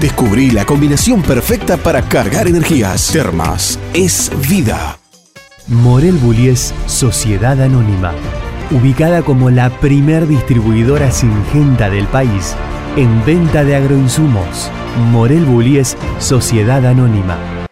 Descubrí la combinación perfecta para cargar energías. Termas es vida. Morel Bullies Sociedad Anónima, ubicada como la primer distribuidora singenta del país en venta de agroinsumos. Morel Bullies Sociedad Anónima.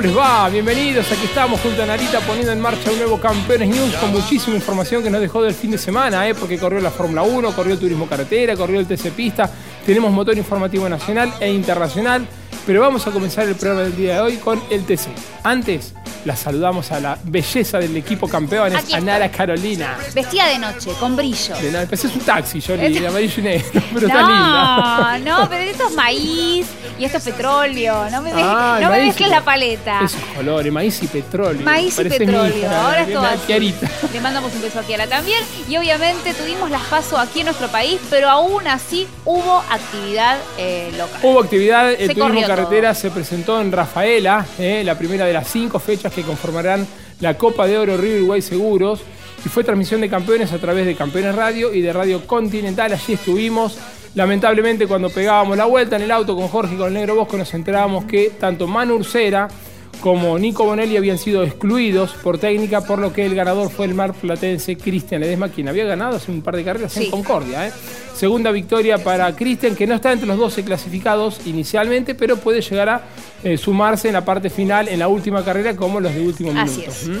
¿Cómo les va? Bienvenidos, aquí estamos junto a Narita poniendo en marcha un nuevo Campeones News con muchísima información que nos dejó del fin de semana, ¿eh? porque corrió la Fórmula 1, corrió el Turismo Carretera, corrió el TC Pista, tenemos motor informativo nacional e internacional, pero vamos a comenzar el programa del día de hoy con el TC. Antes, la saludamos a la belleza del equipo campeón, a Nara Carolina. Vestida de noche, con brillo. De nada, es un taxi, Johnny, de amarillo y negro, pero no, está linda. No, pero esto es maíz y esto es petróleo. No me, ah, no me mezcles la paleta. Esos colores, maíz y petróleo. Maíz y petróleo. Ahora es todo así. Le mandamos un beso a Kiara también. Y obviamente tuvimos las pasos aquí en nuestro país, pero aún así hubo actividad eh, local. Hubo actividad, el turismo carretera se presentó en Rafaela, eh, la primera de las cinco fechas que conformarán la Copa de Oro Río Uruguay Seguros. Y fue transmisión de campeones a través de Campeones Radio y de Radio Continental. Allí estuvimos. Lamentablemente, cuando pegábamos la vuelta en el auto con Jorge y con el Negro Bosco, nos enterábamos que tanto Manu Ursera como Nico Bonelli habían sido excluidos por técnica, por lo que el ganador fue el mar platense Cristian Ledesma, quien había ganado hace un par de carreras en Concordia. ¿eh? Segunda victoria para Cristian, que no está entre los 12 clasificados inicialmente, pero puede llegar a eh, sumarse en la parte final, en la última carrera, como los de último minuto. Así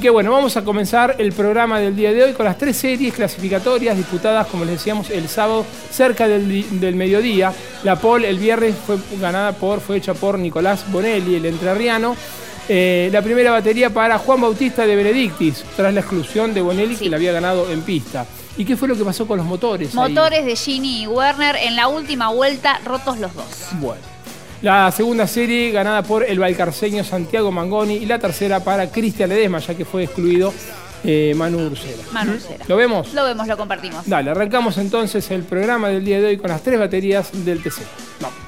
que bueno, vamos a comenzar el programa del día de hoy con las tres series clasificatorias disputadas, como les decíamos, el sábado cerca del, mediodía. La pole el viernes fue ganada por, fue hecha por Nicolás Bonelli, el entrerriano. Eh, la primera batería para Juan Bautista de Benedictis, tras la exclusión de Bonelli, que le había ganado en pista. ¿Y qué fue lo que pasó con los motores? Motores de Gini y Werner en la última vuelta, rotos los dos. Bueno. La segunda serie ganada por el valcarceño Santiago Mangoni y la tercera para Cristian Ledesma, ya que fue excluido eh, Manu Ursera. Manu Ursera. ¿Lo vemos? Lo vemos, lo compartimos. Dale, arrancamos entonces el programa del día de hoy con las tres baterías del TC. Vamos.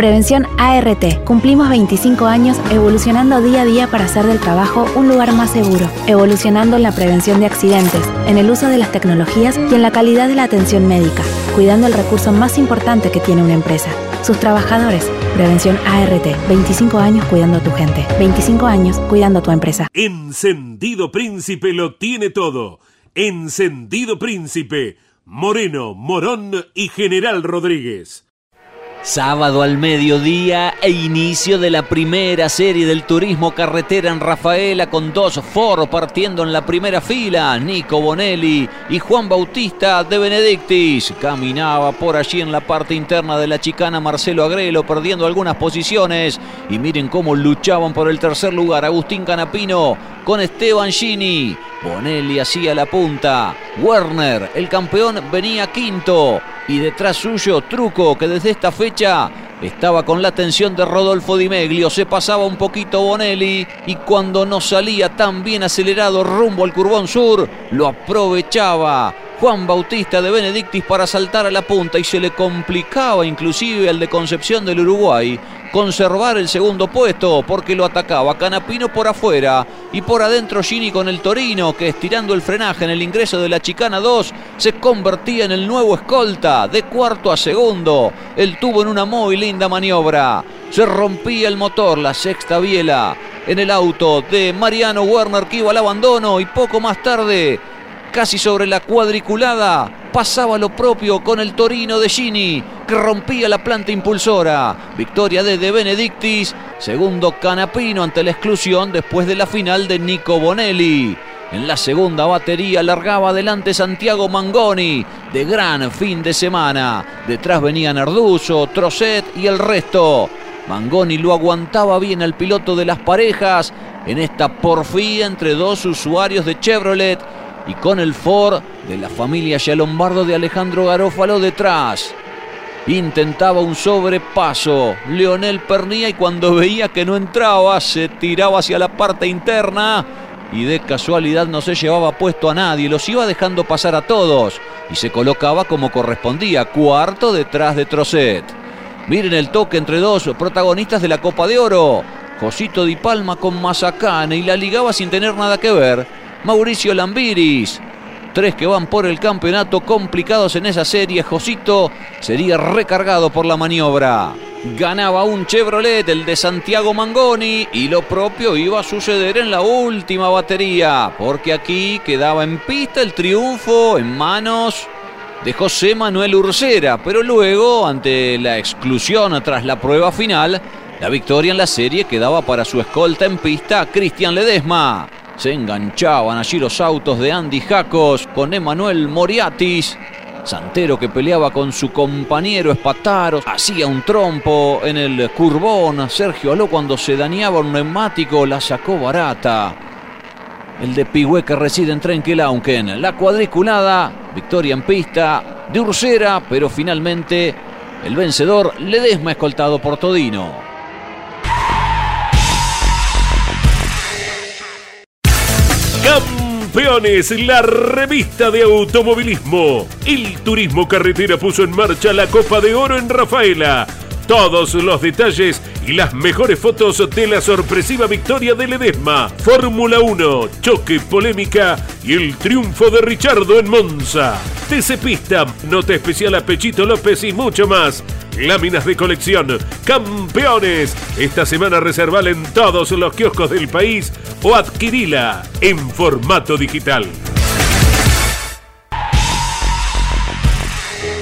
Prevención ART. Cumplimos 25 años evolucionando día a día para hacer del trabajo un lugar más seguro, evolucionando en la prevención de accidentes, en el uso de las tecnologías y en la calidad de la atención médica, cuidando el recurso más importante que tiene una empresa, sus trabajadores. Prevención ART. 25 años cuidando a tu gente. 25 años cuidando a tu empresa. Encendido Príncipe lo tiene todo. Encendido Príncipe. Moreno, Morón y General Rodríguez. Sábado al mediodía e inicio de la primera serie del turismo carretera en Rafaela con dos Ford partiendo en la primera fila. Nico Bonelli y Juan Bautista de Benedictis. Caminaba por allí en la parte interna de la chicana Marcelo Agrelo perdiendo algunas posiciones. Y miren cómo luchaban por el tercer lugar Agustín Canapino con Esteban Gini. Bonelli hacía la punta. Werner, el campeón, venía quinto. Y detrás suyo, Truco, que desde esta fecha estaba con la atención de Rodolfo Di Meglio. Se pasaba un poquito Bonelli. Y cuando no salía tan bien acelerado rumbo al Curbón Sur, lo aprovechaba. Juan Bautista de Benedictis para saltar a la punta y se le complicaba inclusive al de Concepción del Uruguay conservar el segundo puesto porque lo atacaba Canapino por afuera y por adentro Gini con el Torino que estirando el frenaje en el ingreso de la Chicana 2 se convertía en el nuevo escolta de cuarto a segundo. Él tuvo en una muy linda maniobra. Se rompía el motor, la sexta biela en el auto de Mariano Werner que iba al abandono y poco más tarde casi sobre la cuadriculada. Pasaba lo propio con el Torino de Gini, que rompía la planta impulsora. Victoria de De Benedictis, segundo Canapino ante la exclusión después de la final de Nico Bonelli. En la segunda batería largaba adelante Santiago Mangoni, de gran fin de semana. Detrás venían Arduzo, Trocet y el resto. Mangoni lo aguantaba bien al piloto de las parejas en esta porfía entre dos usuarios de Chevrolet y con el Ford de la familia Lombardo de Alejandro Garófalo detrás. Intentaba un sobrepaso. Leonel Pernía y cuando veía que no entraba se tiraba hacia la parte interna y de casualidad no se llevaba puesto a nadie, los iba dejando pasar a todos y se colocaba como correspondía, cuarto detrás de Trocet. Miren el toque entre dos protagonistas de la Copa de Oro. Josito Di Palma con Mazacane y la ligaba sin tener nada que ver Mauricio Lambiris. Tres que van por el campeonato complicados en esa serie. Josito sería recargado por la maniobra. Ganaba un Chevrolet, el de Santiago Mangoni, y lo propio iba a suceder en la última batería, porque aquí quedaba en pista el triunfo en manos de José Manuel Ursera, pero luego, ante la exclusión tras la prueba final, la victoria en la serie quedaba para su escolta en pista, Cristian Ledesma. Se enganchaban allí los autos de Andy Jacos con Emanuel Moriatis. Santero que peleaba con su compañero Espataro, hacía un trompo en el curbón. Sergio Aló cuando se dañaba un neumático la sacó barata. El de Pigüe que reside en Trenquelauquen. La cuadriculada, victoria en pista de Ursera, pero finalmente el vencedor Ledesma escoltado por Todino. Campeones, la revista de automovilismo. El Turismo Carretera puso en marcha la Copa de Oro en Rafaela. Todos los detalles y las mejores fotos de la sorpresiva victoria de Ledesma, Fórmula 1, choque, polémica y el triunfo de Richardo en Monza. TC Pista, nota especial a Pechito López y mucho más. Láminas de colección, campeones. Esta semana reservala en todos los kioscos del país o adquirila en formato digital.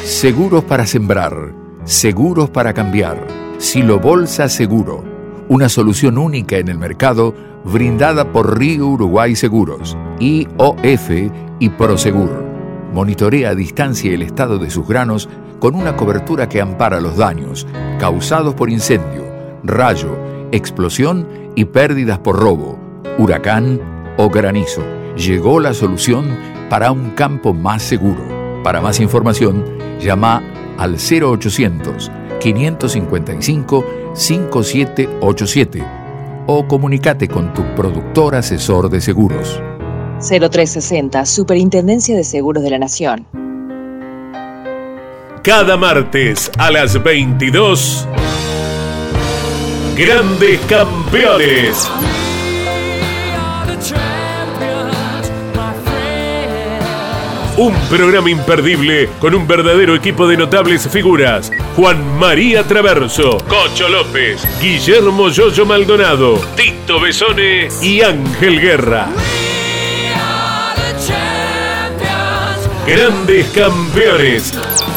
Seguros para sembrar, seguros para cambiar. Silo Bolsa Seguro, una solución única en el mercado brindada por Río Uruguay Seguros, IOF y Prosegur. Monitorea a distancia el estado de sus granos con una cobertura que ampara los daños causados por incendio, rayo, explosión y pérdidas por robo, huracán o granizo. Llegó la solución para un campo más seguro. Para más información, llama al 0800 555 5787 o comunícate con tu productor asesor de seguros. 0360, Superintendencia de Seguros de la Nación. Cada martes a las 22, Grandes Campeones. Un programa imperdible con un verdadero equipo de notables figuras. Juan María Traverso, Cocho López, Guillermo Yoyo Maldonado, Tito Besone y Ángel Guerra. Grandes campeones.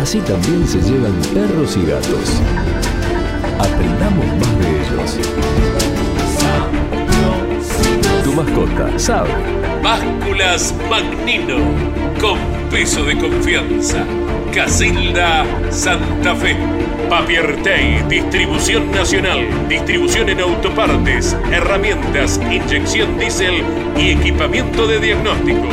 Así también se llevan perros y gatos. Aprendamos más de ellos. Tu mascota sabe. Básculas Magnino, con peso de confianza. Casilda Santa Fe. Papiertei, distribución nacional, distribución en autopartes, herramientas, inyección diésel y equipamiento de diagnóstico.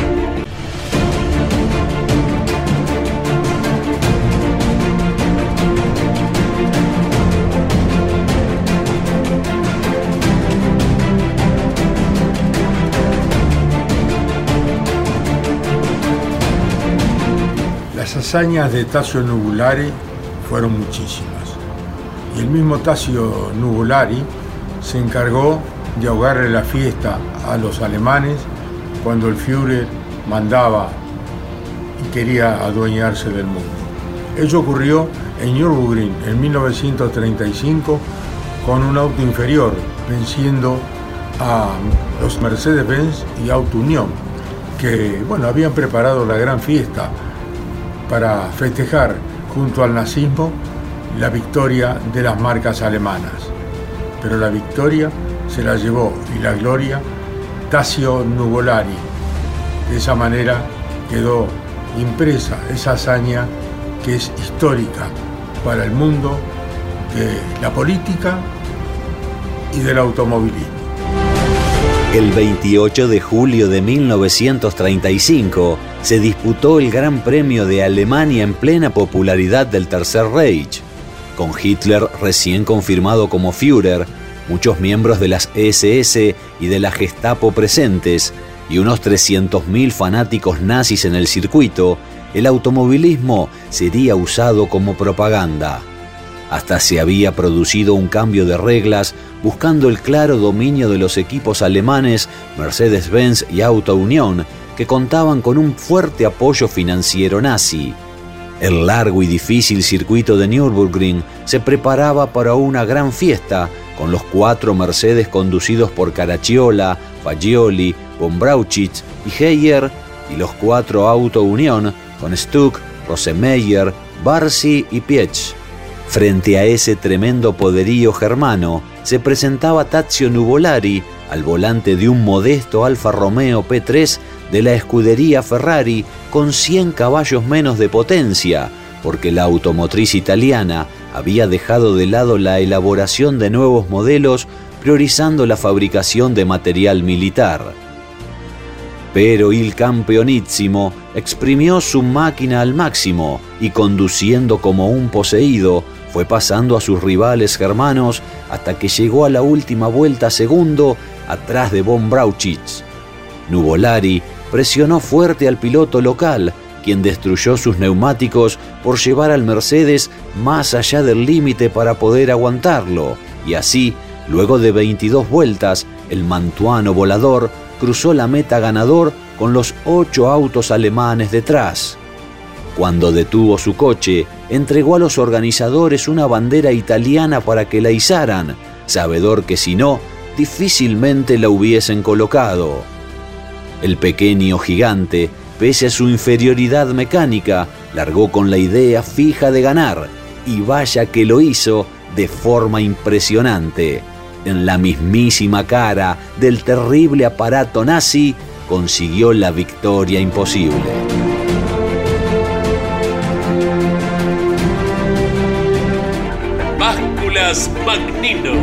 Hazañas de Tacio Nubulari fueron muchísimas. Y el mismo Tacio Nubulari se encargó de ahogarle la fiesta a los alemanes cuando el Führer mandaba y quería adueñarse del mundo. Ello ocurrió en Nürburgring en 1935 con un auto inferior, venciendo a los Mercedes-Benz y Auto Unión, que bueno, habían preparado la gran fiesta para festejar junto al nazismo la victoria de las marcas alemanas. Pero la victoria se la llevó y la gloria Tacio Nuvolari. De esa manera quedó impresa esa hazaña que es histórica para el mundo de la política y del automovilismo. El 28 de julio de 1935 se disputó el Gran Premio de Alemania en plena popularidad del Tercer Reich. Con Hitler recién confirmado como Führer, muchos miembros de las SS y de la Gestapo presentes y unos 300.000 fanáticos nazis en el circuito, el automovilismo sería usado como propaganda. Hasta se había producido un cambio de reglas buscando el claro dominio de los equipos alemanes Mercedes-Benz y Auto Unión, que contaban con un fuerte apoyo financiero nazi. El largo y difícil circuito de Nürburgring se preparaba para una gran fiesta, con los cuatro Mercedes conducidos por Caracciolo, Fagioli, von Brauchitz y Heyer, y los cuatro Auto Unión con Stuck, Rosemeyer, Barsi y Piech. Frente a ese tremendo poderío germano, se presentaba Tazio Nuvolari al volante de un modesto Alfa Romeo P3 de la escudería Ferrari con 100 caballos menos de potencia, porque la automotriz italiana había dejado de lado la elaboración de nuevos modelos priorizando la fabricación de material militar. Pero il campeonísimo exprimió su máquina al máximo y conduciendo como un poseído, fue pasando a sus rivales germanos hasta que llegó a la última vuelta segundo atrás de von Brauchitz. Nuvolari presionó fuerte al piloto local, quien destruyó sus neumáticos por llevar al Mercedes más allá del límite para poder aguantarlo, y así, luego de 22 vueltas, el mantuano volador cruzó la meta ganador con los ocho autos alemanes detrás. Cuando detuvo su coche, entregó a los organizadores una bandera italiana para que la izaran, sabedor que si no, difícilmente la hubiesen colocado. El pequeño gigante, pese a su inferioridad mecánica, largó con la idea fija de ganar, y vaya que lo hizo de forma impresionante. En la mismísima cara del terrible aparato nazi, consiguió la victoria imposible. Básculas Magnino,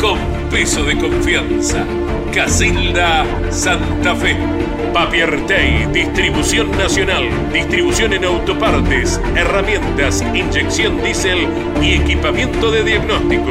con peso de confianza. Casilda Santa Fe. Papiertei, distribución nacional, distribución en autopartes, herramientas, inyección diésel y equipamiento de diagnóstico.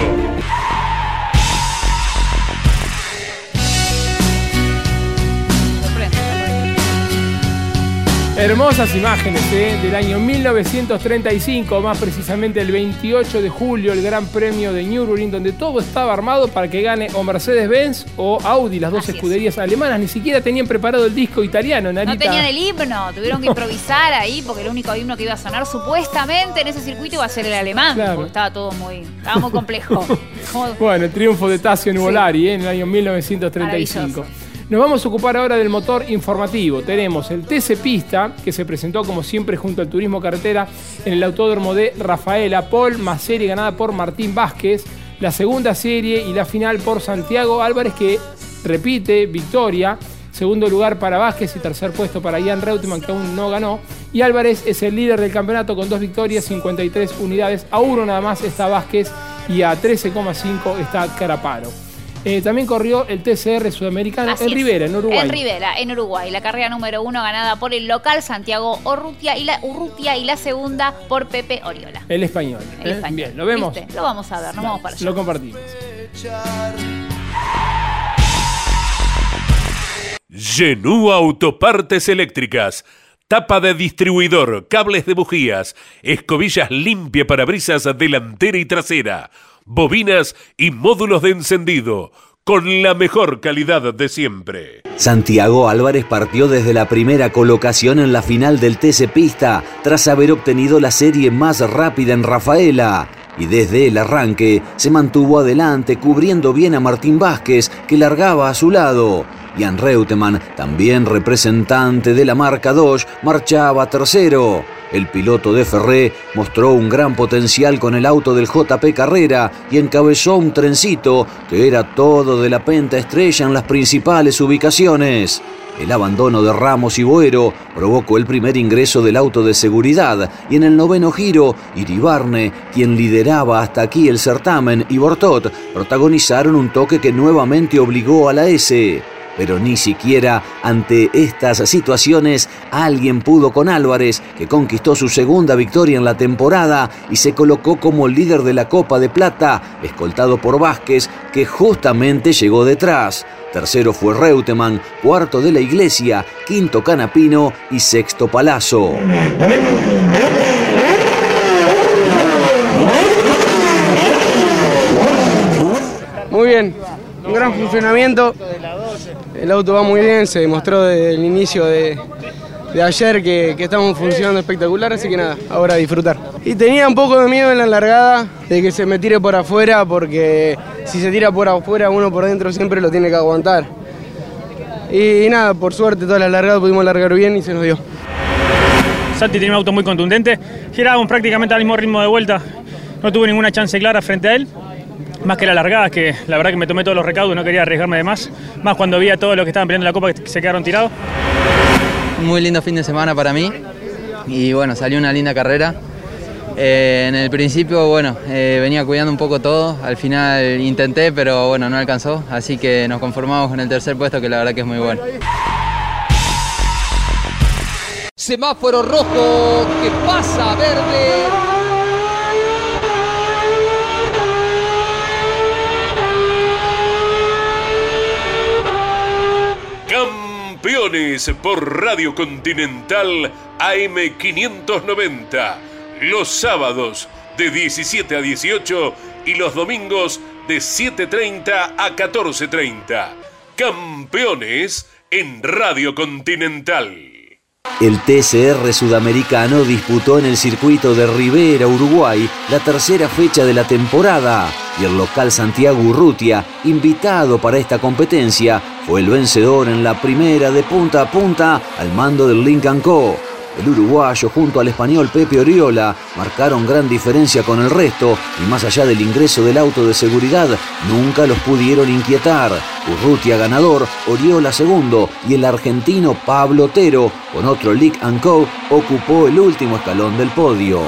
Hermosas imágenes ¿eh? del año 1935, más precisamente el 28 de julio, el Gran Premio de Nürburgring, donde todo estaba armado para que gane o Mercedes-Benz o Audi, las dos escuderías alemanas. Ni siquiera tenían preparado el disco italiano, Narita. No tenían el himno, tuvieron que improvisar ahí porque el único himno que iba a sonar supuestamente en ese circuito iba a ser el alemán, porque estaba todo muy, estaba muy complejo. bueno, el triunfo de Tasio Nuvolari ¿eh? en el año 1935. Nos vamos a ocupar ahora del motor informativo. Tenemos el TC Pista, que se presentó como siempre junto al Turismo Carretera en el Autódromo de Rafaela Paul, más serie ganada por Martín Vázquez, la segunda serie y la final por Santiago Álvarez, que repite victoria. Segundo lugar para Vázquez y tercer puesto para Ian Reutemann, que aún no ganó. Y Álvarez es el líder del campeonato con dos victorias, 53 unidades. A uno nada más está Vázquez y a 13,5 está Caraparo. Eh, también corrió el TCR sudamericano en Rivera, en Uruguay. En Rivera, en Uruguay. La carrera número uno ganada por el local Santiago Urrutia y la, Urrutia y la segunda por Pepe Oriola. El español. El español. Bien, ¿lo vemos? Lo vamos a ver, nos vamos para allá. Lo compartimos. Genú Autopartes Eléctricas. Tapa de distribuidor, cables de bujías, escobillas limpia para brisas delantera y trasera bobinas y módulos de encendido, con la mejor calidad de siempre. Santiago Álvarez partió desde la primera colocación en la final del TC Pista, tras haber obtenido la serie más rápida en Rafaela. Y desde el arranque se mantuvo adelante cubriendo bien a Martín Vázquez, que largaba a su lado. Jan Reutemann, también representante de la marca Dodge, marchaba tercero. El piloto de Ferré mostró un gran potencial con el auto del JP Carrera y encabezó un trencito que era todo de la penta estrella en las principales ubicaciones. El abandono de Ramos y Boero provocó el primer ingreso del auto de seguridad y en el noveno giro, Iribarne, quien lideraba hasta aquí el certamen, y Bortot protagonizaron un toque que nuevamente obligó a la S. Pero ni siquiera ante estas situaciones alguien pudo con Álvarez, que conquistó su segunda victoria en la temporada y se colocó como líder de la Copa de Plata, escoltado por Vázquez, que justamente llegó detrás. Tercero fue Reutemann, cuarto de la Iglesia, quinto Canapino y sexto Palazzo. Muy bien, un gran funcionamiento. El auto va muy bien, se demostró desde el inicio de, ayer que, estamos funcionando espectacular, así que nada, ahora disfrutar. Y tenía un poco de miedo en la largada de que se me tire por afuera, porque si se tira por afuera uno por dentro siempre lo tiene que aguantar. Y, nada, por suerte toda la largada pudimos largar bien y se nos dio. Santi tiene un auto muy contundente, girábamos prácticamente al mismo ritmo de vuelta, no tuve ninguna chance clara frente a él más que la largada, que la verdad que me tomé todos los recaudos, no quería arriesgarme de más, más cuando vi a todos los que estaban peleando la copa que se quedaron tirados. Muy lindo fin de semana para mí y bueno, salió una linda carrera. Eh, en el principio, bueno, eh, venía cuidando un poco todo, al final intenté, pero bueno, no alcanzó, así que nos conformamos con el tercer puesto, que la verdad que es muy bueno. Semáforo rojo que pasa verde. Campeones por Radio Continental AM590. Los sábados de 17 a 18 y los domingos de 7.30 a 14.30. Campeones en Radio Continental. El TCR sudamericano disputó en el circuito de Rivera, Uruguay, la tercera fecha de la temporada y el local Santiago Urrutia, invitado para esta competencia, fue el vencedor en la primera de punta a punta al mando del Lincoln Co. El uruguayo junto al español Pepe Oriola marcaron gran diferencia con el resto y más allá del ingreso del auto de seguridad nunca los pudieron inquietar. Urrutia ganador, Oriola segundo y el argentino Pablo Otero con otro Lick Co ocupó el último escalón del podio.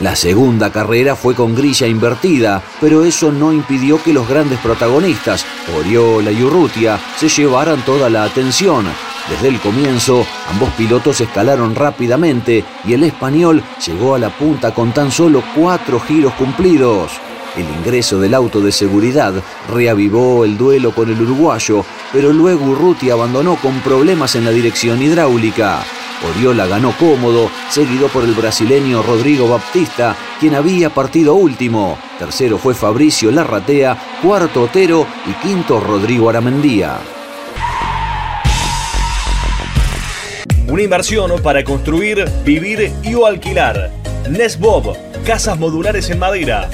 La segunda carrera fue con grilla invertida, pero eso no impidió que los grandes protagonistas, Oriola y Urrutia, se llevaran toda la atención. Desde el comienzo, ambos pilotos escalaron rápidamente y el español llegó a la punta con tan solo cuatro giros cumplidos. El ingreso del auto de seguridad reavivó el duelo con el uruguayo, pero luego Urruti abandonó con problemas en la dirección hidráulica. Oriola ganó cómodo, seguido por el brasileño Rodrigo Baptista, quien había partido último. Tercero fue Fabricio Larratea, cuarto Otero y quinto Rodrigo Aramendía. Una inversión para construir, vivir y o alquilar. Nesbob, casas modulares en madera.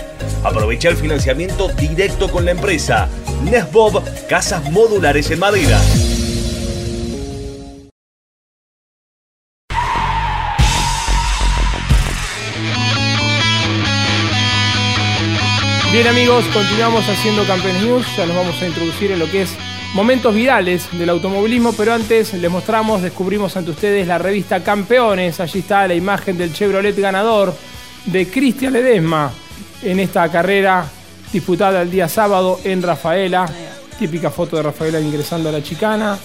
Aprovecha el financiamiento directo con la empresa. Nesbob, casas modulares en madera. Bien amigos, continuamos haciendo Campeones News, ya nos vamos a introducir en lo que es momentos virales del automovilismo, pero antes les mostramos, descubrimos ante ustedes la revista Campeones, allí está la imagen del Chevrolet ganador de Cristian Ledesma en esta carrera disputada el día sábado en Rafaela, típica foto de Rafaela ingresando a la chicana,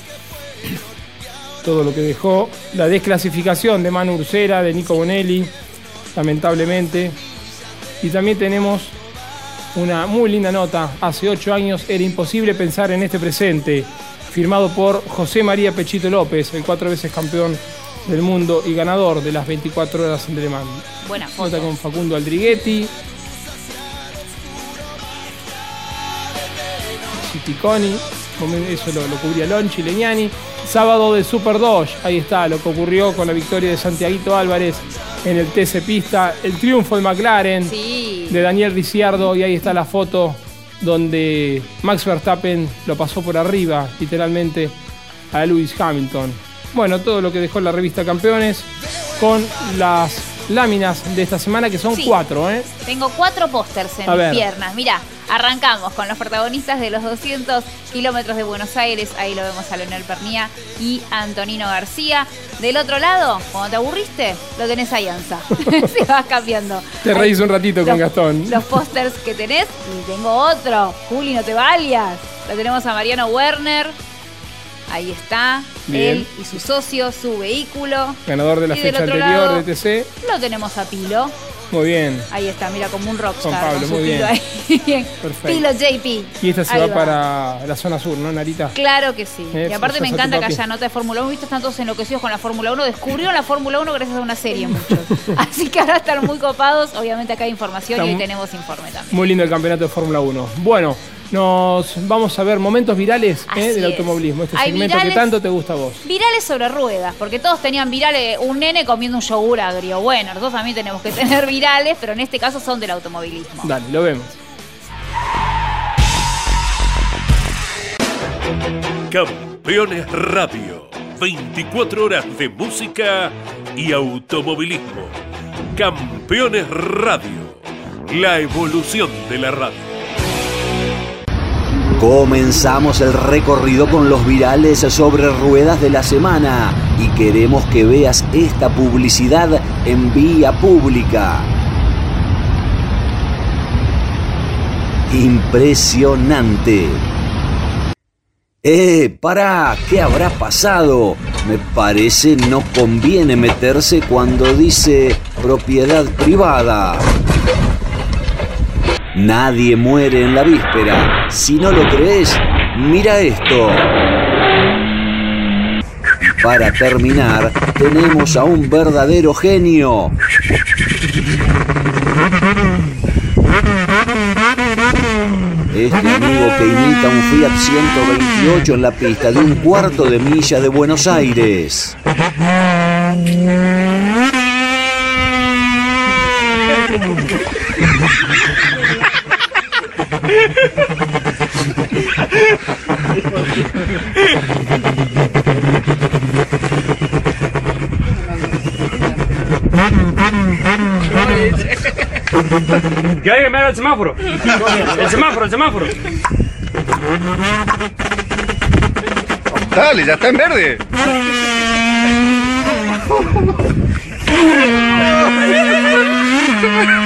todo lo que dejó, la desclasificación de Manu Ursera, de Nico Bonelli, lamentablemente, y también tenemos una muy linda nota. Hace ocho años era imposible pensar en este presente. Firmado por José María Pechito López, el cuatro veces campeón del mundo y ganador de las 24 horas en Le Mans. Buena foto. Nota con Facundo Aldriguetti. Citiconi, eso lo, lo cubría Lonchi, Leñani. Sábado de Super Dodge, ahí está, lo que ocurrió con la victoria de Santiaguito Álvarez en el TC Pista. El triunfo de McLaren de Daniel Ricciardo y ahí está la foto donde Max Verstappen lo pasó por arriba, literalmente, a Lewis Hamilton. Bueno, todo lo que dejó la revista Campeones con las láminas de esta semana, que son Sí. cuatro, ¿eh? Tengo cuatro pósters en A mis ver. piernas. Mira, arrancamos con los protagonistas de los 200 kilómetros de Buenos Aires. Ahí lo vemos a Leonel Pernía y Antonino García. Del otro lado, cuando te aburriste, lo tenés a Ianza. Se vas cambiando. Te reís un ratito con Gastón. Los pósters que tenés. Y tengo otro. Juli, no te vayas. Lo tenemos a Mariano Werner. Ahí está. Bien. Él y su socio, su vehículo. Ganador de la Y fecha anterior lado, de TC. Lo tenemos a Pilo. Muy bien. Ahí está, mira, como un rockstar. Juan Pablo, muy bien. ahí. Perfecto. Pilo JP. Y esta se va, para la zona sur, ¿no, Narita? Claro que sí. Eh, y aparte me encanta que haya nota de Fórmula 1. Viste, están todos enloquecidos con la Fórmula 1. Descubrieron la Fórmula 1 gracias a una serie, muchos. Así que ahora están muy copados. Obviamente acá hay información Está y mu- tenemos informe también. Muy lindo el campeonato de Fórmula 1. Bueno, nos vamos a ver momentos virales ¿eh? Del automovilismo. Este Hay segmento virales- que tanto te gusta a vos. Virales sobre ruedas, porque todos tenían virales, un nene comiendo un yogur agrio. Bueno, nosotros también tenemos que tener virales, pero en este caso son del automovilismo. Dale, lo vemos. Campeones Radio. 24 horas de música y automovilismo. Campeones Radio. La evolución de la radio. Comenzamos el recorrido con los virales sobre ruedas de la semana y queremos que veas esta publicidad en vía pública. Impresionante. ¡Eh! ¡Para! ¿Qué habrá pasado? Me parece no conviene meterse cuando dice propiedad privada. Nadie muere en la víspera. Si no lo crees, mira esto. Para terminar, tenemos a un verdadero genio. Este amigo que imita un Fiat 128 en la pista de un cuarto de milla de Buenos Aires. Haga el semáforo. El semáforo, el semáforo. Dale, ya está en verde.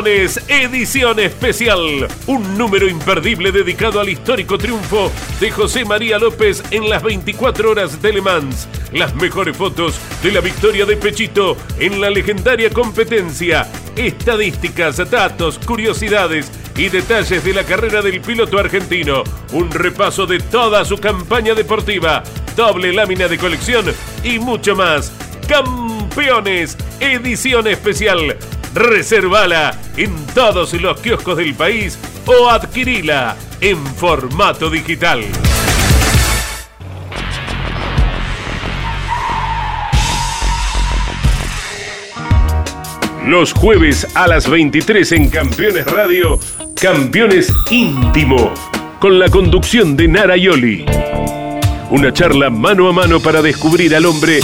Campeones Edición Especial. Un número imperdible dedicado al histórico triunfo de José María López en las 24 horas de Le Mans. Las mejores fotos de la victoria de Pechito en la legendaria competencia. Estadísticas, datos, curiosidades y detalles de la carrera del piloto argentino. Un repaso de toda su campaña deportiva. Doble lámina de colección y mucho más. Campeones Edición Especial. Reservala en todos los kioscos del país o adquirila en formato digital. Los jueves a las 23 en Campeones Radio, Campeones Íntimo, con la conducción de Nara Yoli. Una charla mano a mano para descubrir al hombre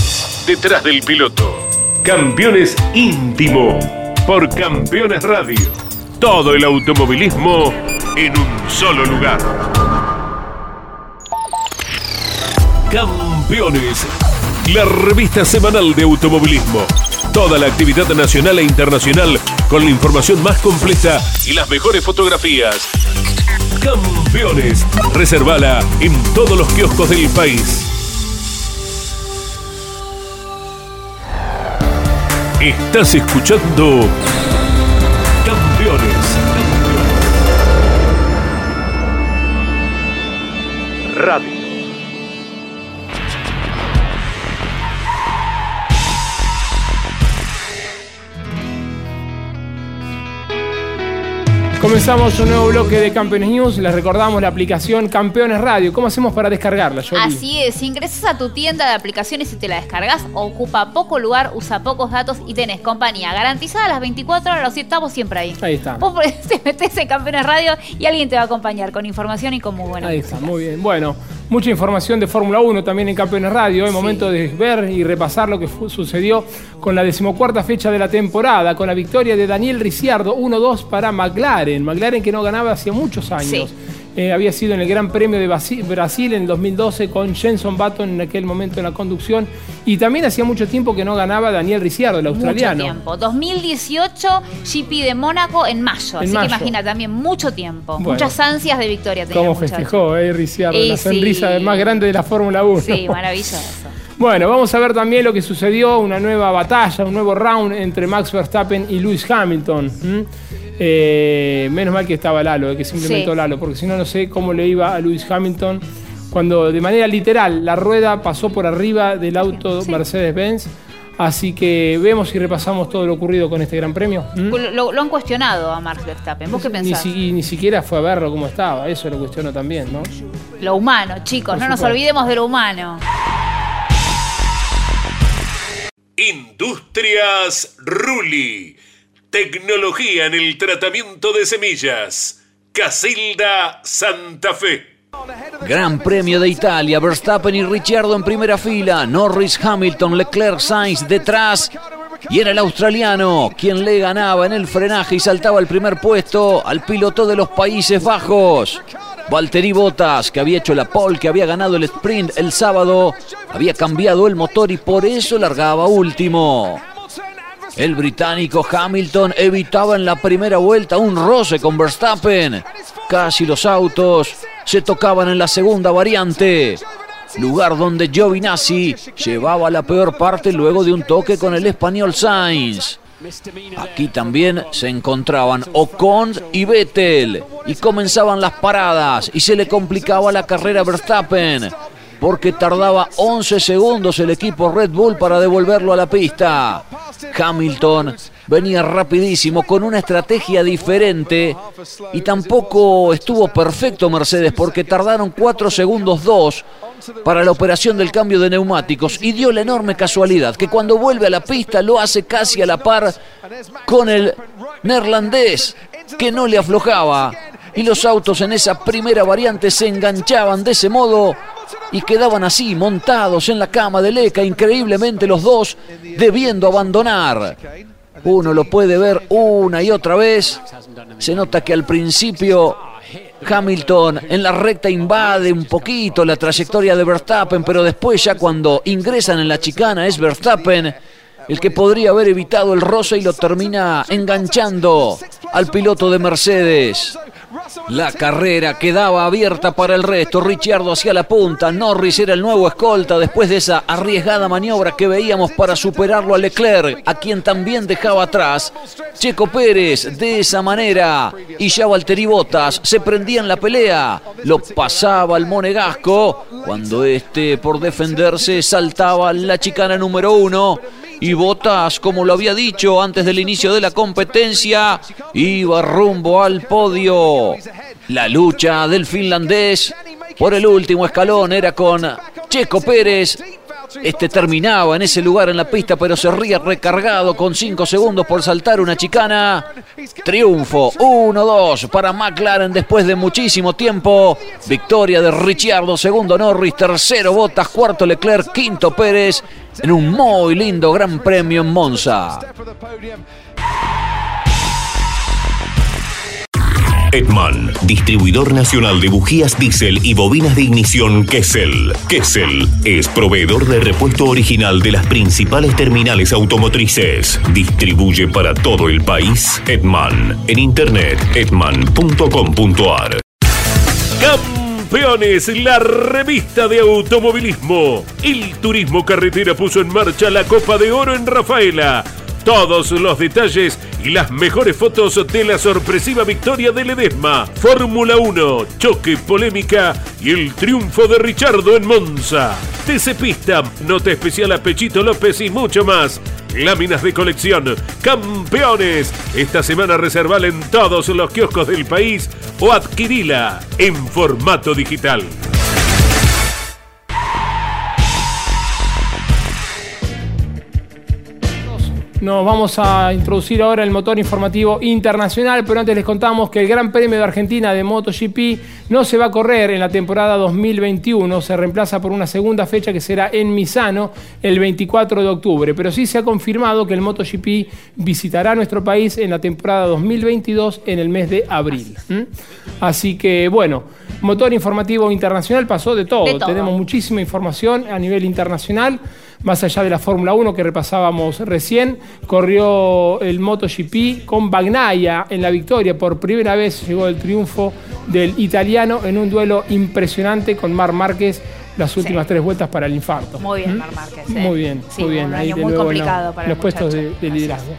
detrás del piloto. Campeones Íntimo, por Campeones Radio. Todo el automovilismo en un solo lugar. Campeones, la revista semanal de automovilismo. Toda la actividad nacional e internacional con la información más completa y las mejores fotografías. Campeones, reservala en todos los kioscos del país. Estás escuchando Campeones. Radio. Comenzamos un nuevo bloque de Campeones News. Les recordamos la aplicación Campeones Radio. ¿Cómo hacemos para descargarla, Yoli? Así es, ingresas a tu tienda de aplicaciones y te la descargas, ocupa poco lugar, usa pocos datos y tenés compañía garantizada las 24 horas, estamos siempre ahí. Ahí está. Vos te metes en Campeones Radio y alguien te va a acompañar con información y con muy buena Ahí música. está, muy bien. Bueno, mucha información de Fórmula 1 también en Campeones Radio. Es momento de ver y repasar lo que sucedió con la decimocuarta fecha de la temporada, con la victoria de Daniel Ricciardo 1-2 para McLaren. McLaren que no ganaba hacía muchos años. Eh, había sido en el Gran Premio de Brasil en el 2012 con Jenson Button en aquel momento en la conducción. Y también hacía mucho tiempo que no ganaba Daniel Ricciardo, el australiano. Mucho tiempo. 2018, GP de Mónaco en mayo. En Así mayo. que imagina también mucho tiempo. Bueno. Muchas ansias de victoria tenía Cómo festejó, eh, Ricciardo, Y la sí. sonrisa más grande de la Fórmula 1. Sí, maravilloso. Bueno, vamos a ver también lo que sucedió, una nueva batalla, un nuevo round entre Max Verstappen y Lewis Hamilton. ¿m? Eh, menos mal que estaba Lalo, eh, que se implementó Sí. Lalo, porque si no, no sé cómo le iba a Lewis Hamilton cuando de manera literal la rueda pasó por arriba del auto Mercedes-Benz. Así que vemos y repasamos todo lo ocurrido con este gran premio. ¿m? Lo, lo han cuestionado a Max Verstappen. ¿Vos qué Ni, pensás? si- y ni siquiera fue a verlo cómo estaba, eso lo cuestiono también, ¿no? Lo humano, chicos, Por no nos olvidemos de lo humano. Industrias Ruli. Tecnología en el tratamiento de semillas. Casilda Santa Fe. Gran Premio de Italia, Verstappen y Ricciardo en primera fila, Norris, Hamilton, Leclerc, Sainz detrás. Y era el australiano quien le ganaba en el frenaje y saltaba al primer puesto al piloto de los Países Bajos. Valtteri Bottas, que había hecho la pole, que había ganado el sprint el sábado, había cambiado el motor y por eso largaba último. El británico Hamilton evitaba en la primera vuelta un roce con Verstappen. Casi los autos se tocaban en la segunda variante. Lugar donde Giovinazzi llevaba la peor parte luego de un toque con el español Sainz. Aquí también se encontraban Ocon y Vettel y comenzaban las paradas y se le complicaba la carrera a Verstappen porque tardaba 11 segundos el equipo Red Bull para devolverlo a la pista. Hamilton venía rapidísimo con una estrategia diferente y tampoco estuvo perfecto Mercedes porque tardaron 4 segundos 2 para la operación del cambio de neumáticos y dio la enorme casualidad que cuando vuelve a la pista lo hace casi a la par con el neerlandés que no le aflojaba y los autos en esa primera variante se enganchaban de ese modo y quedaban así montados en la cama de Leca increíblemente los dos debiendo abandonar. Uno lo puede ver una y otra vez. Se nota que al principio Hamilton en la recta invade un poquito la trayectoria de Verstappen, pero después ya cuando ingresan en la chicana es Verstappen el que podría haber evitado el roce y lo termina enganchando al piloto de Mercedes. La carrera quedaba abierta para el resto. Ricciardo hacia la punta. Norris era el nuevo escolta después de esa arriesgada maniobra que veíamos para superarlo a Leclerc, a quien también dejaba atrás. Checo Pérez de esa manera. Y ya Valtteri Bottas se prendía en la pelea. Lo pasaba al monegasco cuando este por defenderse saltaba la chicana número uno y Botas, como lo había dicho antes del inicio de la competencia, iba rumbo al podio. La lucha del finlandés por el último escalón era con Checo Pérez. Este terminaba en ese lugar en la pista, pero se ría recargado con 5 segundos por saltar una chicana. Triunfo 1-2 para McLaren después de muchísimo tiempo. Victoria de Ricciardo, segundo Norris, tercero Botas, cuarto Leclerc, quinto Pérez en un muy lindo gran premio en Monza. Edman, distribuidor nacional de bujías diésel y bobinas de ignición Kessel. Kessel es proveedor de repuesto original de las principales terminales automotrices. Distribuye para todo el país Edman. En internet edman.com.ar. Campeones, la revista de automovilismo. El Turismo Carretera puso en marcha la Copa de Oro en Rafaela. Todos los detalles y las mejores fotos de la sorpresiva victoria de Ledesma, Fórmula 1, choque, polémica y el triunfo de Richardo en Monza. TC Pista, nota especial a Pechito López y mucho más. Láminas de colección, campeones. Esta semana reservala en todos los kioscos del país o adquirila en formato digital. Nos vamos a introducir ahora el motor informativo internacional, pero antes les contamos que el Gran Premio de Argentina de MotoGP no se va a correr en la temporada 2021, se reemplaza por una segunda fecha que será en Misano el 24 de octubre, pero sí se ha confirmado que el MotoGP visitará nuestro país en la temporada 2022 en el mes de abril. Así que bueno, motor informativo internacional pasó de todo, De todo. tenemos muchísima información a nivel internacional más allá de la Fórmula 1 que repasábamos recién, corrió el MotoGP con Bagnaia en la victoria. Por primera vez llegó el triunfo del italiano en un duelo impresionante con Mar Márquez las últimas tres vueltas para el infarto. Muy bien, ¿Mm? Mar Márquez. ¿eh? Muy bien, Sí, muy bien. un Ahí año muy complicado los- para el los puestos de liderazgo.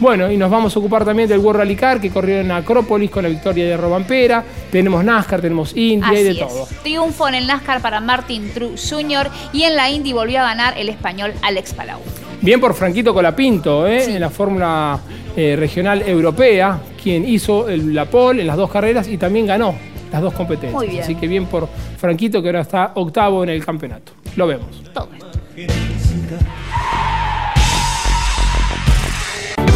Bueno, y nos vamos a ocupar también del World Rally Car que corrió en Acrópolis con la victoria de Robampera. Tenemos NASCAR, tenemos India y de todo. Triunfo en el NASCAR para Martin Truex Jr. y en la Indy volvió a ganar el español Alex Palau. Bien por Franquito Colapinto, ¿eh? en la Fórmula eh, Regional Europea, quien hizo el- la pole en las dos carreras y también ganó las dos competencias. Muy bien. Así que bien por Franquito, que ahora está octavo en el campeonato. Lo vemos.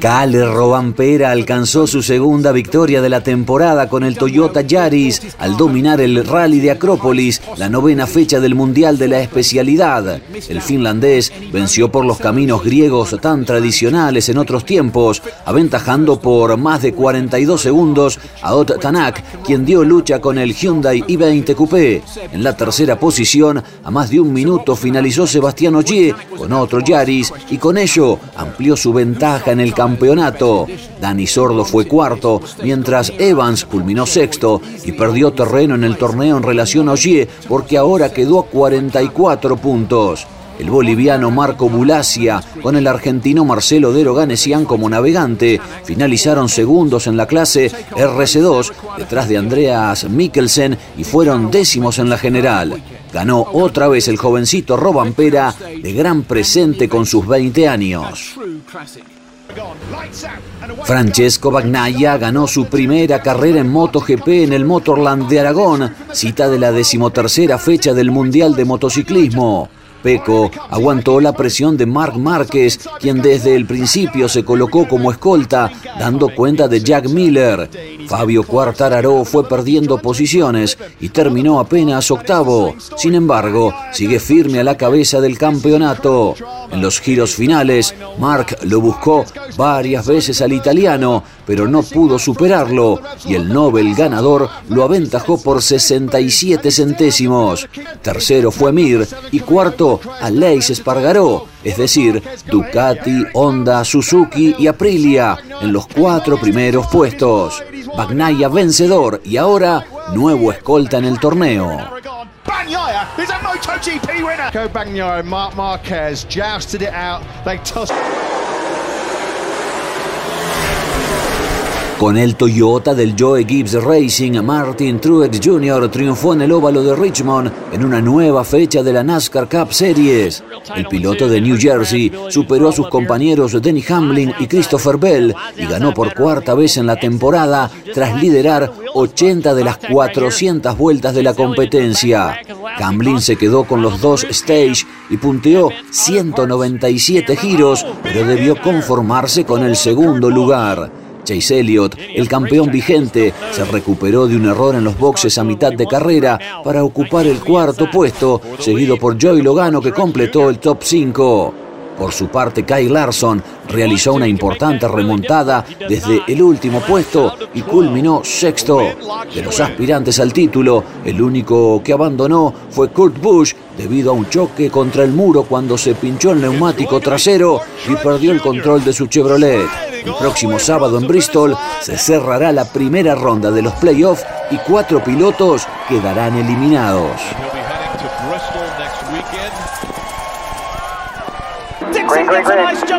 Cale Robampera alcanzó su segunda victoria de la temporada con el Toyota Yaris al dominar el Rally de Acrópolis, la novena fecha del Mundial de la especialidad. El finlandés venció por los caminos griegos tan tradicionales en otros tiempos, aventajando por más de 42 segundos a Ot Tanak, quien dio lucha con el Hyundai i20 Coupé. En la tercera posición, a más de un minuto finalizó Sebastián Ogier con otro Yaris y con ello amplió su ventaja en el campeonato. Dani Sordo fue cuarto, mientras Evans culminó sexto y perdió terreno en el torneo en relación a Ogier porque ahora quedó a 44 puntos. El boliviano Marco Bulacia con el argentino Marcelo Dero Ganesian como navegante finalizaron segundos en la clase RC2 detrás de Andreas Mikkelsen y fueron décimos en la general. Ganó otra vez el jovencito Robampera de gran presente con sus 20 años. Francesco Bagnaia ganó su primera carrera en MotoGP en el Motorland de Aragón, cita de la decimotercera fecha del Mundial de Motociclismo. Peco aguantó la presión de Marc Márquez, quien desde el principio se colocó como escolta, dando cuenta de Jack Miller. Fabio Quartararo fue perdiendo posiciones y terminó apenas octavo. Sin embargo, sigue firme a la cabeza del campeonato. En los giros finales, Mark lo buscó varias veces al italiano, pero no pudo superarlo y el Nobel ganador lo aventajó por 67 centésimos. Tercero fue Mir y cuarto Aleix Espargaró, es decir, Ducati, Honda, Suzuki y Aprilia en los cuatro primeros puestos. Bagnaia vencedor y ahora nuevo escolta en el torneo. Bagnaia is a MotoGP winner. Go Bagnaia and Mark Marquez jousted it out. They tossed. Con el Toyota del Joe Gibbs Racing, Martin Truex Jr. triunfó en el óvalo de Richmond en una nueva fecha de la NASCAR Cup Series. El piloto de New Jersey superó a sus compañeros Denny Hamlin y Christopher Bell y ganó por cuarta vez en la temporada tras liderar 80 de las 400 vueltas de la competencia. Hamlin se quedó con los dos stage y punteó 197 giros, pero debió conformarse con el segundo lugar. Chase Elliott, el campeón vigente, se recuperó de un error en los boxes a mitad de carrera para ocupar el cuarto puesto, seguido por Joey Logano que completó el top 5. Por su parte, Kyle Larson realizó una importante remontada desde el último puesto y culminó sexto. De los aspirantes al título, el único que abandonó fue Kurt Busch debido a un choque contra el muro cuando se pinchó el neumático trasero y perdió el control de su Chevrolet. El próximo sábado en Bristol se cerrará la primera ronda de los playoffs y cuatro pilotos quedarán eliminados.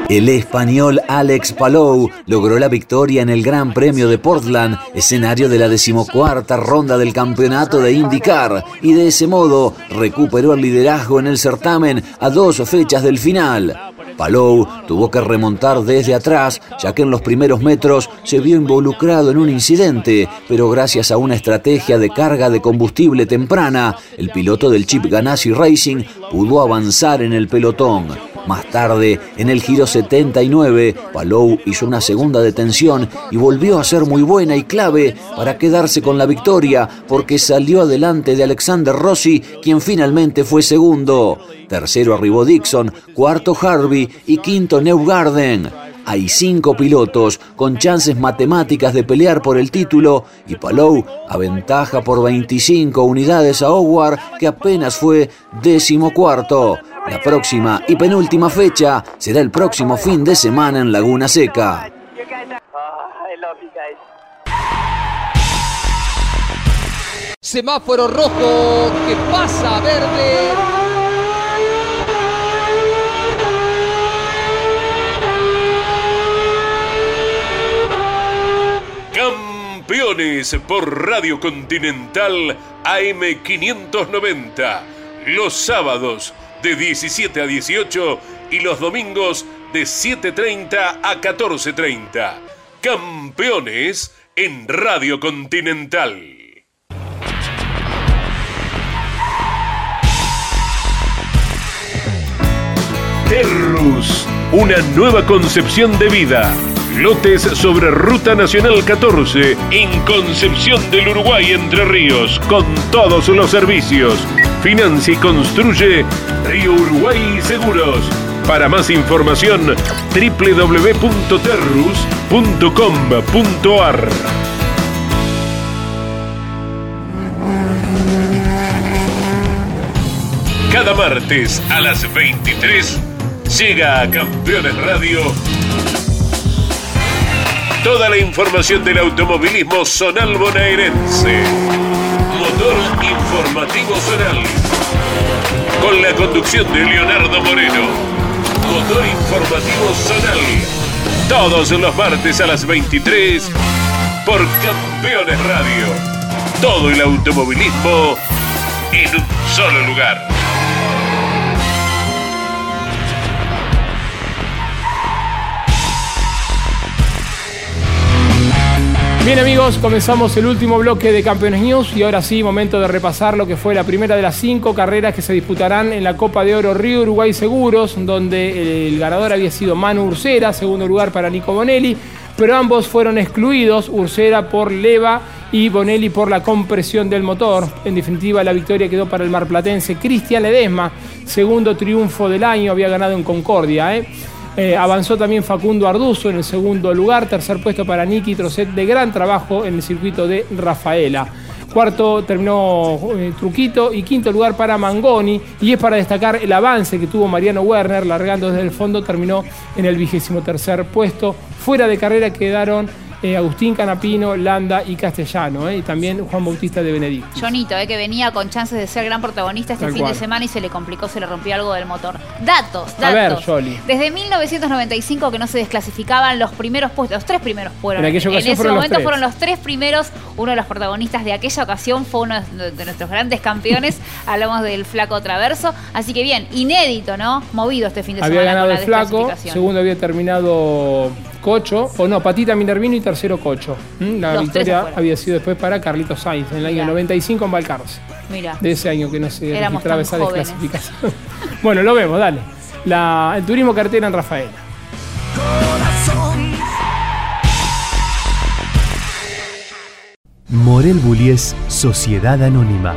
El español Alex Palou logró la victoria en el Gran Premio de Portland, escenario de la decimocuarta ronda del campeonato de IndyCar, y de ese modo recuperó el liderazgo en el certamen a dos fechas del final. Palou tuvo que remontar desde atrás, ya que en los primeros metros se vio involucrado en un incidente, pero gracias a una estrategia de carga de combustible temprana, el piloto del Chip Ganassi Racing pudo avanzar en el pelotón. Más tarde, en el giro 79, Palou hizo una segunda detención y volvió a ser muy buena y clave para quedarse con la victoria porque salió adelante de Alexander Rossi, quien finalmente fue segundo. Tercero arribó Dixon, cuarto Harvey y quinto Neugarden. Hay cinco pilotos con chances matemáticas de pelear por el título y Palou aventaja por 25 unidades a Howard que apenas fue décimo cuarto. La próxima y penúltima fecha será el próximo fin de semana en Laguna Seca. Semáforo rojo que pasa a verde. Campeones por Radio Continental AM590. Los sábados de 17 a 18 y los domingos de 7.30 a 14.30. Campeones en Radio Continental. Terrus, una nueva concepción de vida. Lotes sobre Ruta Nacional 14 en Concepción del Uruguay Entre Ríos, con todos los servicios. Financia y construye Río Uruguay Seguros. Para más información, www.terrus.com.ar. Cada martes a las 23 llega a Campeones Radio toda la información del automovilismo zonal bonaerense. Motor Informativo Zonal. Con la conducción de Leonardo Moreno. Motor Informativo Zonal. Todos los martes a las 23 por Campeones Radio. Todo el automovilismo en un solo lugar. Bien amigos, comenzamos el último bloque de Campeones News y ahora sí, momento de repasar lo que fue la primera de las cinco carreras que se disputarán en la Copa de Oro Río Uruguay Seguros, donde el ganador había sido Manu Ursera, segundo lugar para Nico Bonelli, pero ambos fueron excluidos, Ursera por leva y Bonelli por la compresión del motor. En definitiva, la victoria quedó para el marplatense Cristian Ledesma, segundo triunfo del año, había ganado en Concordia. ¿eh? Eh, avanzó también Facundo Arduzo en el segundo lugar, tercer puesto para Niki Trocet de gran trabajo en el circuito de Rafaela. Cuarto terminó eh, Truquito y quinto lugar para Mangoni. Y es para destacar el avance que tuvo Mariano Werner, largando desde el fondo, terminó en el vigésimo tercer puesto. Fuera de carrera quedaron eh, Agustín Canapino, Landa y Castellano, eh, y también Juan Bautista de Benedicto. Jonito, eh, que venía con chances de ser gran protagonista este Tal fin cual. de semana y se le complicó, se le rompió algo del motor. Datos, datos. A ver, Jolly. Desde 1995 que no se desclasificaban los primeros puestos, los tres primeros fueron. En aquella ocasión ese fueron los momento tres. fueron los tres primeros. Uno de los protagonistas de aquella ocasión fue uno de nuestros grandes campeones. Hablamos del flaco Traverso. Así que bien, inédito, ¿no? Movido este fin de Había semana ganado con el la Flaco, segundo había terminado Cocho, o no, Patita Minervino y tercero Cocho. ¿Mm? La Los victoria había sido después para Carlitos Sainz en el año Mirá. 95 en Balcarce. Mira. De ese año que no se Éramos registraba esa jóvenes. desclasificación. bueno, lo vemos, dale. La- el turismo cartera en Rafaela. Morel Bullies Sociedad Anónima,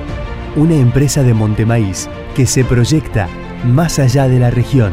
una empresa de Montemaíz que se proyecta más allá de la región,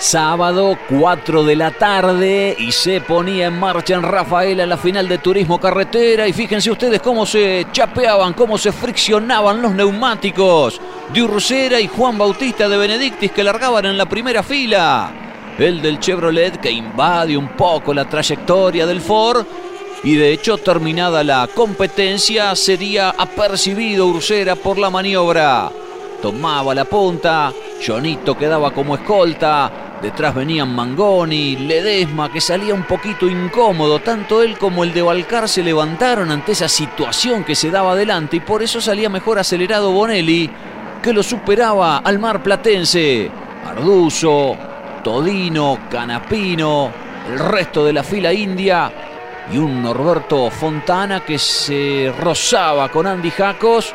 Sábado, 4 de la tarde, y se ponía en marcha en Rafaela la final de Turismo Carretera. Y fíjense ustedes cómo se chapeaban, cómo se friccionaban los neumáticos de Ursera y Juan Bautista de Benedictis que largaban en la primera fila. El del Chevrolet que invade un poco la trayectoria del Ford. Y de hecho, terminada la competencia, sería apercibido Ursera por la maniobra. Tomaba la punta, Jonito quedaba como escolta, detrás venían Mangoni, Ledesma, que salía un poquito incómodo, tanto él como el de Balcar se levantaron ante esa situación que se daba adelante y por eso salía mejor acelerado Bonelli, que lo superaba al mar platense. Arduzo, Todino, Canapino, el resto de la fila india y un Norberto Fontana que se rozaba con Andy Jacos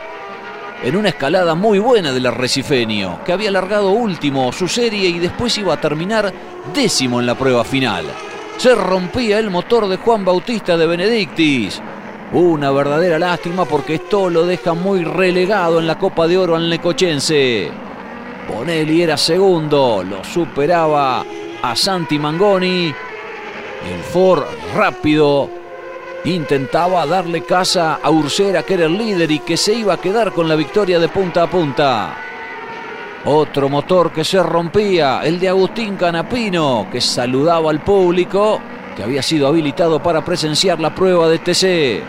en una escalada muy buena del arrecifeño, que había largado último su serie y después iba a terminar décimo en la prueba final. Se rompía el motor de Juan Bautista de Benedictis. Una verdadera lástima porque esto lo deja muy relegado en la Copa de Oro al Necochense. Bonelli era segundo, lo superaba a Santi Mangoni. El Ford rápido intentaba darle casa a Ursera, que era el líder y que se iba a quedar con la victoria de punta a punta. Otro motor que se rompía, el de Agustín Canapino, que saludaba al público, que había sido habilitado para presenciar la prueba de TC.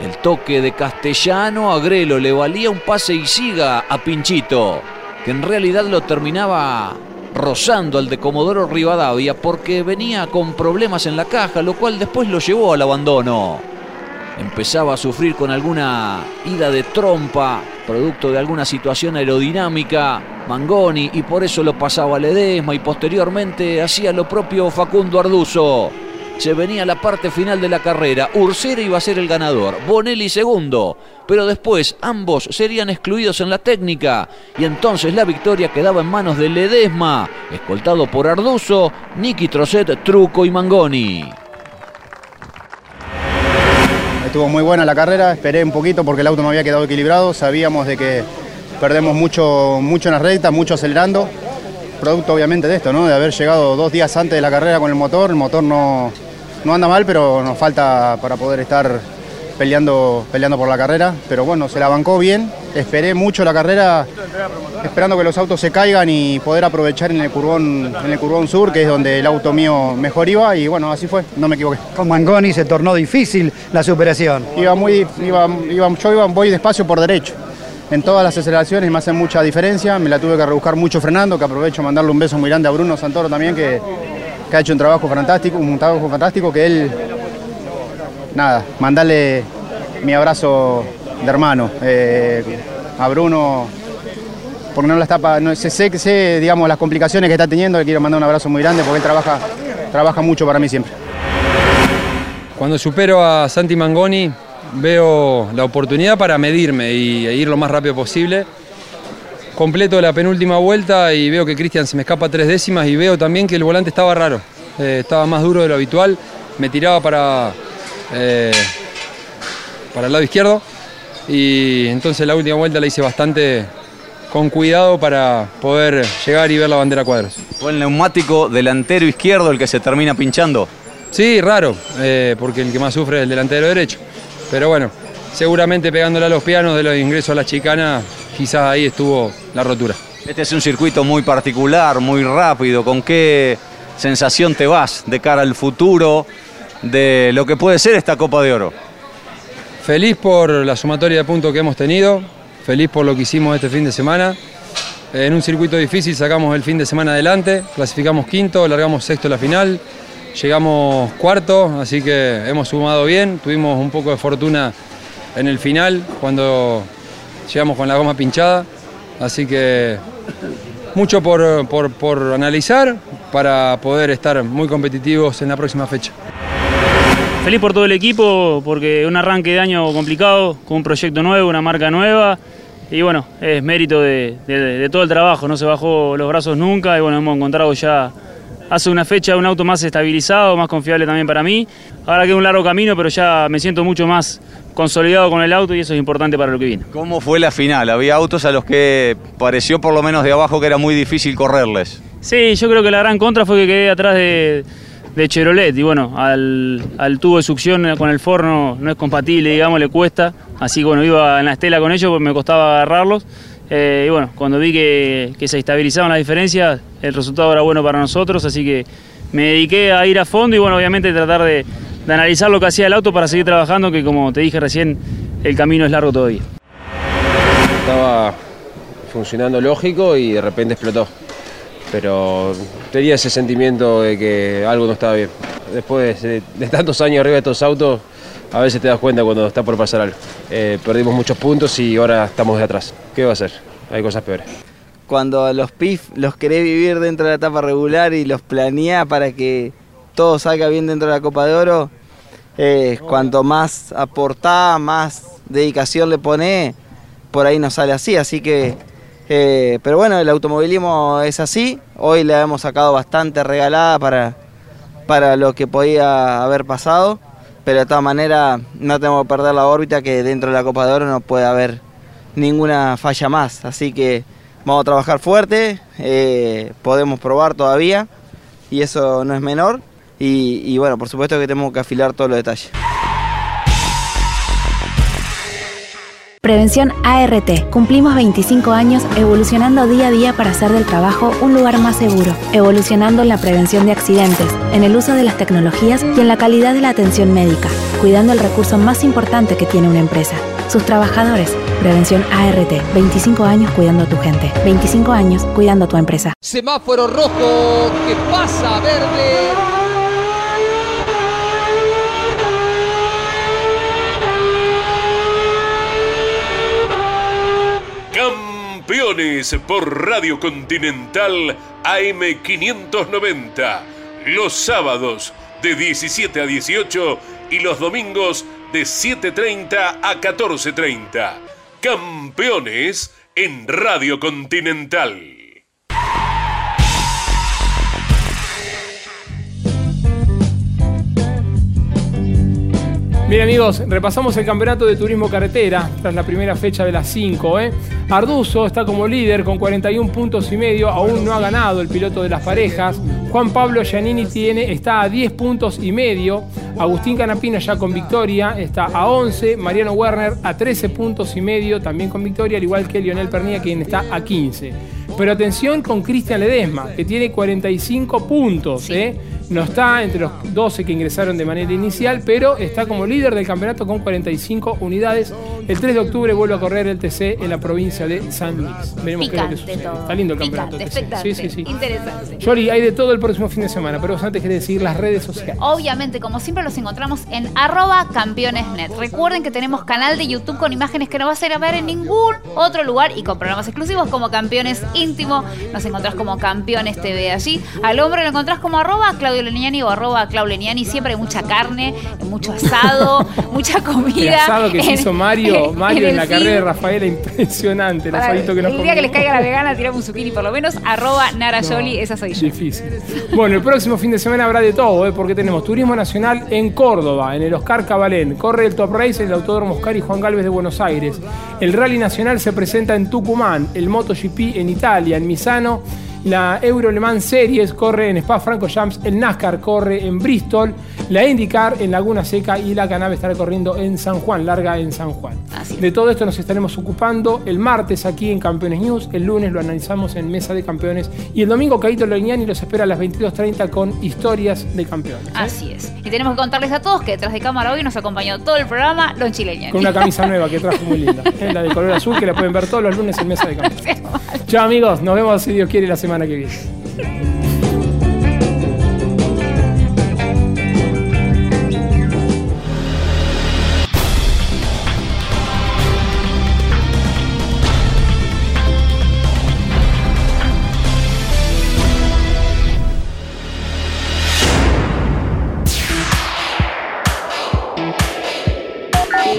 El toque de Castellano a Grelo le valía un pase y siga a Pinchito, que en realidad lo terminaba rozando al de Comodoro Rivadavia porque venía con problemas en la caja, lo cual después lo llevó al abandono. Empezaba a sufrir con alguna ida de trompa, producto de alguna situación aerodinámica, Mangoni, y por eso lo pasaba a Ledesma y posteriormente hacía lo propio Facundo Arduzo. Se venía la parte final de la carrera. Ursera iba a ser el ganador, Bonelli segundo, pero después ambos serían excluidos en la técnica y entonces la victoria quedaba en manos de Ledesma, escoltado por Arduzo, Niki Trocet, Truco y Mangoni. Estuvo muy buena la carrera, esperé un poquito porque el auto no había quedado equilibrado, sabíamos de que perdemos mucho, mucho en las rectas, mucho acelerando, producto obviamente de esto, ¿no? de haber llegado dos días antes de la carrera con el motor, el motor no, no anda mal, pero nos falta para poder estar peleando, peleando por la carrera, pero bueno, se la bancó bien, esperé mucho la carrera esperando que los autos se caigan y poder aprovechar en el curvón, en el curvón sur, que es donde el auto mío mejor iba, y bueno, así fue, no me equivoqué. Con Mangoni se tornó difícil la superación. Iba muy, iba, iba- yo iba, voy despacio por derecho. En todas las aceleraciones me hace mucha diferencia, me la tuve que rebuscar mucho frenando, que aprovecho mandarle un beso muy grande a Bruno Santoro también, que, que ha hecho un trabajo fantástico, un trabajo fantástico, que él, nada, mandarle mi abrazo de hermano. Eh, a Bruno porque no la está, no, sé, sé, sé, digamos, las complicaciones que está teniendo, le quiero mandar un abrazo muy grande porque él trabaja, trabaja mucho para mí siempre. Cuando supero a Santi Mangoni, veo la oportunidad para medirme y e ir lo más rápido posible. Completo la penúltima vuelta y veo que Cristian se me escapa tres décimas y veo también que el volante estaba raro, eh, estaba más duro de lo habitual, me tiraba para, eh, para el lado izquierdo y entonces la última vuelta la hice bastante con cuidado para poder llegar y ver la bandera cuadros. ¿Fue el neumático delantero izquierdo el que se termina pinchando? Sí, raro, eh, porque el que más sufre es el delantero derecho. Pero bueno, seguramente pegándole a los pianos de los ingresos a la chicana, quizás ahí estuvo la rotura. Este es un circuito muy particular, muy rápido. ¿Con qué sensación te vas de cara al futuro de lo que puede ser esta Copa de Oro? Feliz por la sumatoria de puntos que hemos tenido, feliz por lo que hicimos este fin de semana. En un circuito difícil sacamos el fin de semana adelante, clasificamos quinto, largamos sexto la final, llegamos cuarto, así que hemos sumado bien, tuvimos un poco de fortuna en el final cuando llegamos con la goma pinchada, así que mucho por, por, por analizar para poder estar muy competitivos en la próxima fecha. Feliz por todo el equipo, porque un arranque de año complicado, con un proyecto nuevo, una marca nueva. Y bueno, es mérito de, de- de todo el trabajo, no se bajó los brazos nunca. Y bueno, hemos encontrado ya hace una fecha un auto más estabilizado, más confiable también para mí. Ahora queda un largo camino, pero ya me siento mucho más consolidado con el auto y eso es importante para lo que viene. ¿Cómo fue la final? Había autos a los que pareció por lo menos de abajo que era muy difícil correrles. Sí, yo creo que la gran contra fue que quedé atrás de, de Chevrolet y bueno, al, al tubo de succión con el forno no es compatible, digamos, le cuesta. Así que bueno, iba en la estela con ellos, pues me costaba agarrarlos. Eh, y bueno, cuando vi que, se estabilizaban las diferencias, el resultado era bueno para nosotros, así que me dediqué a ir a fondo y bueno, obviamente tratar de, analizar lo que hacía el auto para seguir trabajando, que como te dije recién, el camino es largo todavía. Estaba funcionando lógico y de repente explotó. Pero tenía ese sentimiento de que algo no estaba bien. Después de, de tantos años arriba de estos autos, a veces te das cuenta cuando está por pasar algo. Eh, perdimos muchos puntos y ahora estamos de atrás. ¿Qué va a hacer? Hay cosas peores. cuando los PIF los querés vivir dentro de la etapa regular y los planeás para que todo salga bien dentro de la Copa de Oro, eh, cuanto más aportás, más dedicación le ponés, por ahí no sale así. Así que, eh, pero bueno, el automovilismo es así. Hoy le hemos sacado bastante regalada para, para lo que podía haber pasado. Pero de todas maneras no tenemos que perder la órbita que dentro de la Copa de Oro no puede haber ninguna falla más. Así que vamos a trabajar fuerte, eh, podemos probar todavía y eso no es menor. Y, y bueno, por supuesto que tenemos que afilar todos los detalles. Prevención ART. Cumplimos 25 años evolucionando día a día para hacer del trabajo un lugar más seguro, evolucionando en la prevención de accidentes, en el uso de las tecnologías y en la calidad de la atención médica, cuidando el recurso más importante que tiene una empresa, sus trabajadores. Prevención ART. 25 años cuidando a tu gente. 25 años cuidando a tu empresa. Semáforo rojo que pasa verde. Campeones por Radio Continental AM590. Los sábados de 17 a 18 y los domingos de 7.30 a 14.30. Campeones en Radio Continental. Bien amigos, repasamos el campeonato de turismo carretera tras la primera fecha de las 5. ¿eh? Arduzo está como líder con 41 puntos y medio, aún no ha ganado el piloto de las parejas. Juan Pablo Giannini tiene, está a 10 puntos y medio. Agustín Canapino ya con victoria, está a 11. Mariano Werner a 13 puntos y medio, también con victoria, al igual que Lionel Pernilla, quien está a 15. Pero atención con Cristian Ledesma, que tiene 45 puntos. ¿eh? No está entre los 12 que ingresaron de manera inicial, pero está como líder del campeonato con 45 unidades. El 3 de octubre vuelve a correr el TC en la provincia de San Luis. Veremos qué es lo que Picante. Está lindo el Picante, campeonato. TC. expectante, Sí, sí, sí. interesante. Yoli, hay de todo el próximo fin de semana, pero vos antes querés decir las redes sociales. Obviamente, como siempre, los encontramos en arroba campeonesnet. Recuerden que tenemos canal de YouTube con imágenes que no vas a ir a ver en ningún otro lugar y con programas exclusivos como Campeones Íntimo. Nos encontrás como Campeones TV allí. Al hombre lo encontrás como arroba Claudio Leniani o arroba Clau Leniani. Siempre hay mucha carne, mucho asado, mucha comida. El asado que se hizo Mario, Mario en, la carrera de Rafaela, impresionante. El Para asadito que nos el día que les caiga la vegana, tiramos un zucchini por lo menos. Arroba Nara Yoli, esa soy yo. Difícil. Bueno, el próximo fin de semana habrá de todo, ¿eh? porque tenemos Turismo Nacional en Córdoba, en el Oscar Cabalén. Corre el Top Race en el Autódromo Oscar y Juan Galvez de Buenos Aires. El Rally Nacional se presenta en Tucumán, el MotoGP en Italia, en Misano. La Euro Le Mans Series corre en Spa Francorchamps, el NASCAR corre en Bristol, la IndyCar en Laguna Seca y la Canave estará corriendo en San Juan, larga en San Juan. De todo esto nos estaremos ocupando el martes aquí en Campeones News, el lunes lo analizamos en Mesa de Campeones y el domingo Caito Leñani los espera a las 22.30 con historias de campeones. ¿eh? Así es. Y tenemos que contarles a todos que detrás de cámara hoy nos acompañó todo el programa Lon Chileñani. Con una camisa nueva que trajo muy linda, ¿eh? la de color azul que la pueden ver todos los lunes en Mesa de Campeones. Chao amigos, nos vemos si Dios quiere la semana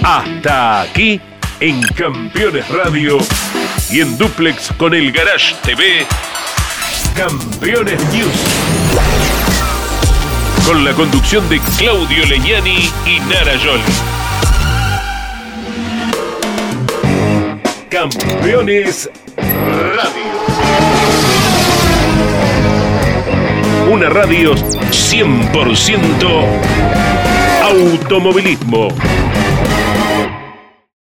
Hasta aquí en Campeones Radio y en Duplex con el Garage TV. Campeones News. Con la conducción de Claudio Leñani y Nara Yoli. Campeones Radio. Una radio 100% automovilismo.